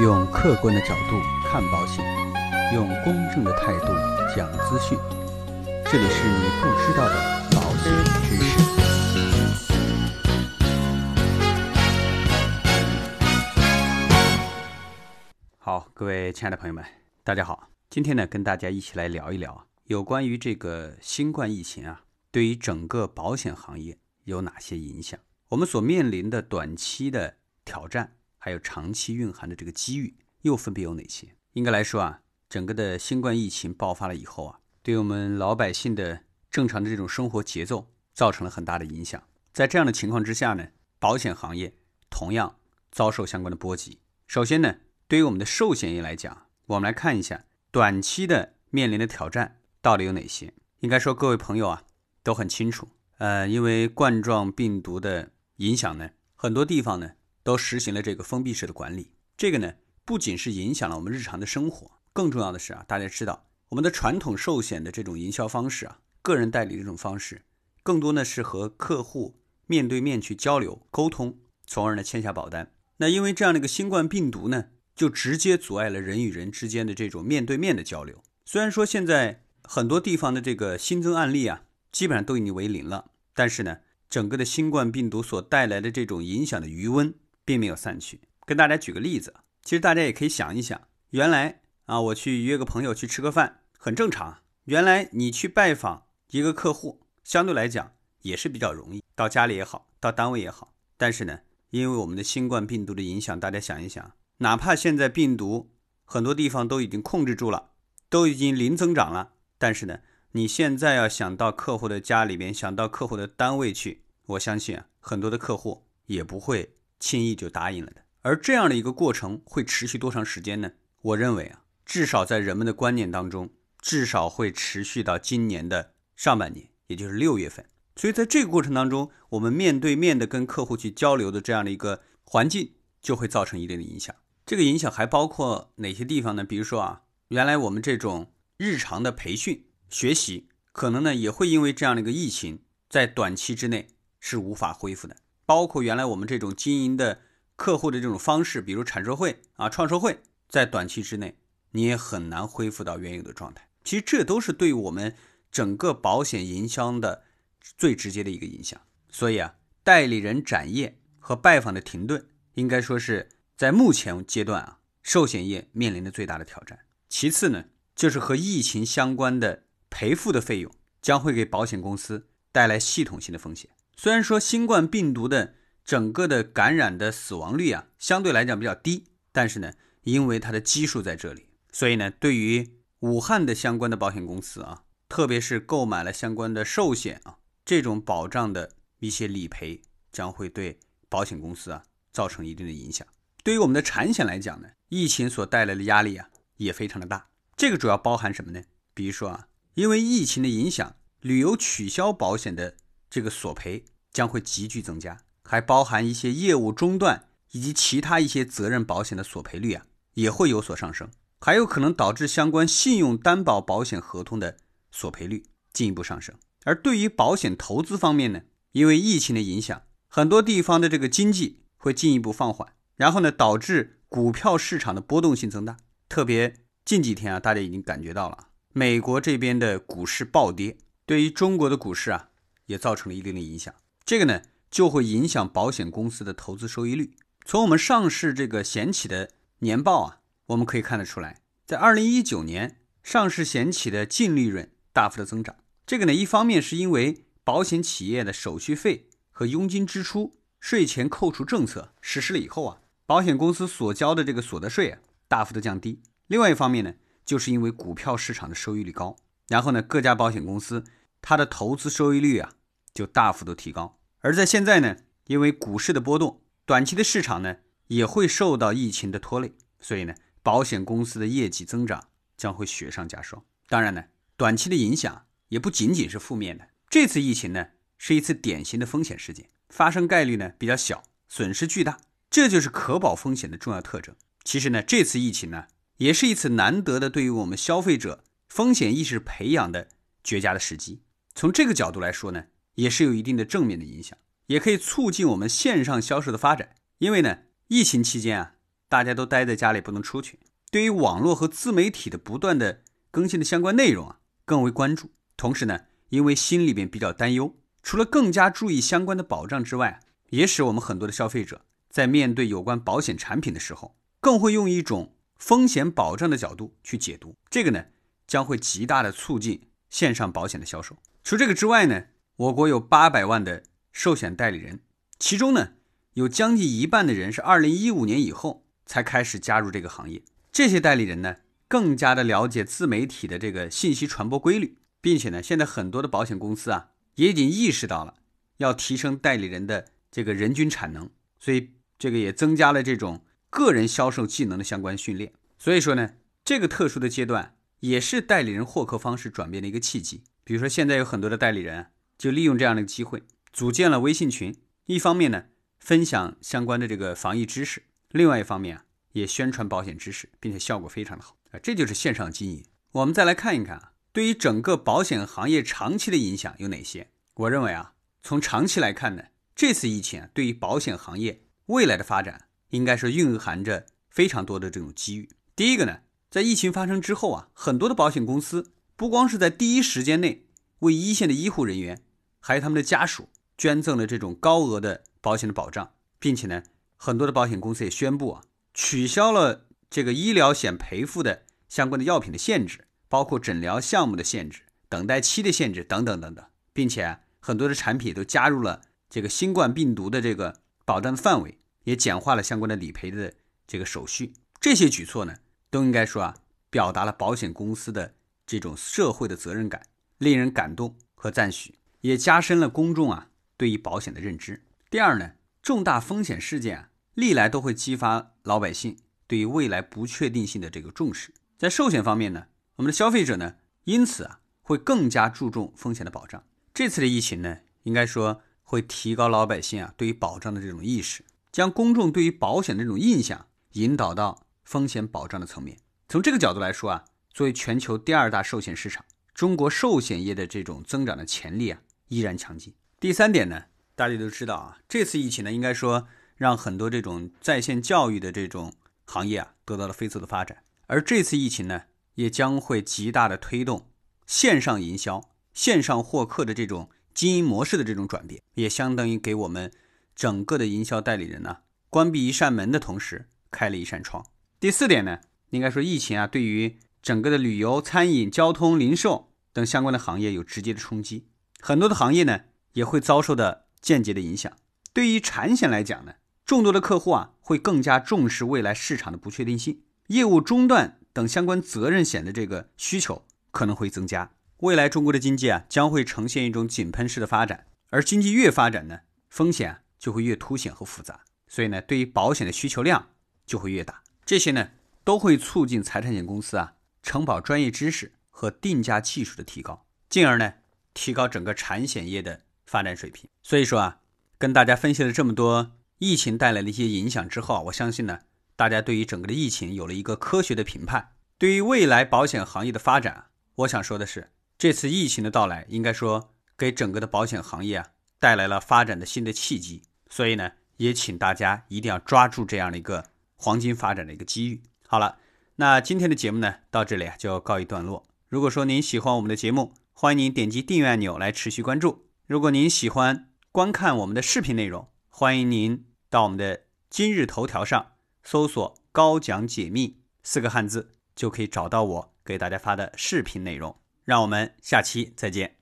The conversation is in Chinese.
用客观的角度看保险，用公正的态度讲资讯。这里是你不知道的保险知识。好，各位亲爱的朋友们，大家好。今天呢，跟大家一起来聊一聊有关于这个新冠疫情啊，对于整个保险行业有哪些影响？我们所面临的短期的挑战。还有长期蕴含的这个机遇又分别有哪些？应该来说啊，整个的新冠疫情爆发了以后啊，对我们老百姓的正常的这种生活节奏造成了很大的影响。在这样的情况之下呢，保险行业同样遭受相关的波及。首先呢，对于我们的寿险业来讲，我们来看一下短期的面临的挑战到底有哪些。应该说，各位朋友啊都很清楚，呃，因为冠状病毒的影响呢，很多地方呢。都实行了这个封闭式的管理，这个呢不仅是影响了我们日常的生活，更重要的是啊，大家知道我们的传统寿险的这种营销方式啊，个人代理这种方式，更多呢是和客户面对面去交流沟通，从而呢签下保单。那因为这样的一个新冠病毒呢，就直接阻碍了人与人之间的这种面对面的交流。虽然说现在很多地方的这个新增案例啊，基本上都已经为零了，但是呢，整个的新冠病毒所带来的这种影响的余温。并没有散去。跟大家举个例子，其实大家也可以想一想，原来啊，我去约个朋友去吃个饭，很正常。原来你去拜访一个客户，相对来讲也是比较容易，到家里也好，到单位也好。但是呢，因为我们的新冠病毒的影响，大家想一想，哪怕现在病毒很多地方都已经控制住了，都已经零增长了，但是呢，你现在要想到客户的家里边，想到客户的单位去，我相信啊，很多的客户也不会。轻易就答应了的，而这样的一个过程会持续多长时间呢？我认为啊，至少在人们的观念当中，至少会持续到今年的上半年，也就是六月份。所以在这个过程当中，我们面对面的跟客户去交流的这样的一个环境，就会造成一定的影响。这个影响还包括哪些地方呢？比如说啊，原来我们这种日常的培训学习，可能呢也会因为这样的一个疫情，在短期之内是无法恢复的。包括原来我们这种经营的客户的这种方式，比如产寿会啊、创收会，在短期之内你也很难恢复到原有的状态。其实这都是对我们整个保险营销的最直接的一个影响。所以啊，代理人展业和拜访的停顿，应该说是在目前阶段啊，寿险业面临的最大的挑战。其次呢，就是和疫情相关的赔付的费用将会给保险公司带来系统性的风险。虽然说新冠病毒的整个的感染的死亡率啊，相对来讲比较低，但是呢，因为它的基数在这里，所以呢，对于武汉的相关的保险公司啊，特别是购买了相关的寿险啊，这种保障的一些理赔，将会对保险公司啊造成一定的影响。对于我们的产险来讲呢，疫情所带来的压力啊，也非常的大。这个主要包含什么呢？比如说啊，因为疫情的影响，旅游取消保险的。这个索赔将会急剧增加，还包含一些业务中断以及其他一些责任保险的索赔率啊，也会有所上升，还有可能导致相关信用担保保险合同的索赔率进一步上升。而对于保险投资方面呢，因为疫情的影响，很多地方的这个经济会进一步放缓，然后呢，导致股票市场的波动性增大。特别近几天啊，大家已经感觉到了，美国这边的股市暴跌，对于中国的股市啊。也造成了一定的影响，这个呢就会影响保险公司的投资收益率。从我们上市这个险企的年报啊，我们可以看得出来，在二零一九年上市险企的净利润大幅的增长。这个呢，一方面是因为保险企业的手续费和佣金支出税前扣除政策实施了以后啊，保险公司所交的这个所得税啊大幅的降低。另外一方面呢，就是因为股票市场的收益率高，然后呢，各家保险公司它的投资收益率啊。就大幅度提高，而在现在呢，因为股市的波动，短期的市场呢也会受到疫情的拖累，所以呢，保险公司的业绩增长将会雪上加霜。当然呢，短期的影响也不仅仅是负面的。这次疫情呢，是一次典型的风险事件，发生概率呢比较小，损失巨大，这就是可保风险的重要特征。其实呢，这次疫情呢，也是一次难得的对于我们消费者风险意识培养的绝佳的时机。从这个角度来说呢。也是有一定的正面的影响，也可以促进我们线上销售的发展。因为呢，疫情期间啊，大家都待在家里不能出去，对于网络和自媒体的不断的更新的相关内容啊更为关注。同时呢，因为心里边比较担忧，除了更加注意相关的保障之外，也使我们很多的消费者在面对有关保险产品的时候，更会用一种风险保障的角度去解读。这个呢，将会极大的促进线上保险的销售。除这个之外呢，我国有八百万的寿险代理人，其中呢，有将近一半的人是二零一五年以后。才开始加入这个行业，这些代理人呢，更加的了解自媒体的这个信息传播规律，并且呢，现在很多的保险公司啊，也已经意识到了要提升代理人的这个人均产能，所以这个也增加了这种个人销售技能的相关训练。所以说呢，这个特殊的阶段也是代理人获客方式转变的一个契机。比如说，现在有很多的代理人就利用这样的机会，组建了微信群，一方面呢，分享相关的这个防疫知识。另外一方面啊，也宣传保险知识，并且效果非常的好啊，这就是线上经营。我们再来看一看啊，对于整个保险行业长期的影响有哪些？我认为啊，从长期来看呢，这次疫情对于保险行业未来的发展，应该是蕴含着非常多的这种机遇。第一个呢，在疫情发生之后啊，很多的保险公司不光是在第一时间内为一线的医护人员，还有他们的家属捐赠了这种高额的保险的保障，并且呢。很多的保险公司也宣布啊，取消了这个医疗险赔付的相关的药品的限制，包括诊疗项目的限制、等待期的限制等等等等，并且很多的产品都加入了这个新冠病毒的这个保障的范围，也简化了相关的理赔的这个手续。这些举措呢，都应该说啊，表达了保险公司的这种社会的责任感，令人感动和赞许，也加深了公众啊对于保险的认知。第二呢。重大风险事件啊，历来都会激发老百姓对于未来不确定性的这个重视。在寿险方面呢，我们的消费者呢，因此啊，会更加注重风险的保障。这次的疫情呢，应该说会提高老百姓啊对于保障的这种意识，将公众对于保险的这种印象引导到风险保障的层面。从这个角度来说啊，作为全球第二大寿险市场，中国寿险业的这种增长的潜力啊，依然强劲。第三点呢。大家都知道啊，这次疫情呢，应该说让很多这种在线教育的这种行业啊得到了飞速的发展。而这次疫情呢，也将会极大的推动线上营销、线上获客的这种经营模式的这种转变，也相当于给我们整个的营销代理人呢关闭一扇门的同时开了一扇窗。第四点呢，应该说疫情啊，对于整个的旅游、餐饮、交通、零售等相关的行业有直接的冲击，很多的行业呢也会遭受的。间接的影响，对于产险来讲呢，众多的客户啊会更加重视未来市场的不确定性，业务中断等相关责任险的这个需求可能会增加。未来中国的经济啊将会呈现一种井喷式的发展，而经济越发展呢，风险就会越凸显和复杂，所以呢，对于保险的需求量就会越大。这些呢都会促进财产险公司啊承保专业知识和定价技术的提高，进而呢提高整个产险业的。发展水平，所以说啊，跟大家分析了这么多疫情带来的一些影响之后啊，我相信呢，大家对于整个的疫情有了一个科学的评判。对于未来保险行业的发展，我想说的是，这次疫情的到来，应该说给整个的保险行业啊带来了发展的新的契机。所以呢，也请大家一定要抓住这样的一个黄金发展的一个机遇。好了，那今天的节目呢，到这里啊就告一段落。如果说您喜欢我们的节目，欢迎您点击订阅按钮来持续关注。如果您喜欢观看我们的视频内容，欢迎您到我们的今日头条上搜索“高讲解密”四个汉字，就可以找到我给大家发的视频内容。让我们下期再见。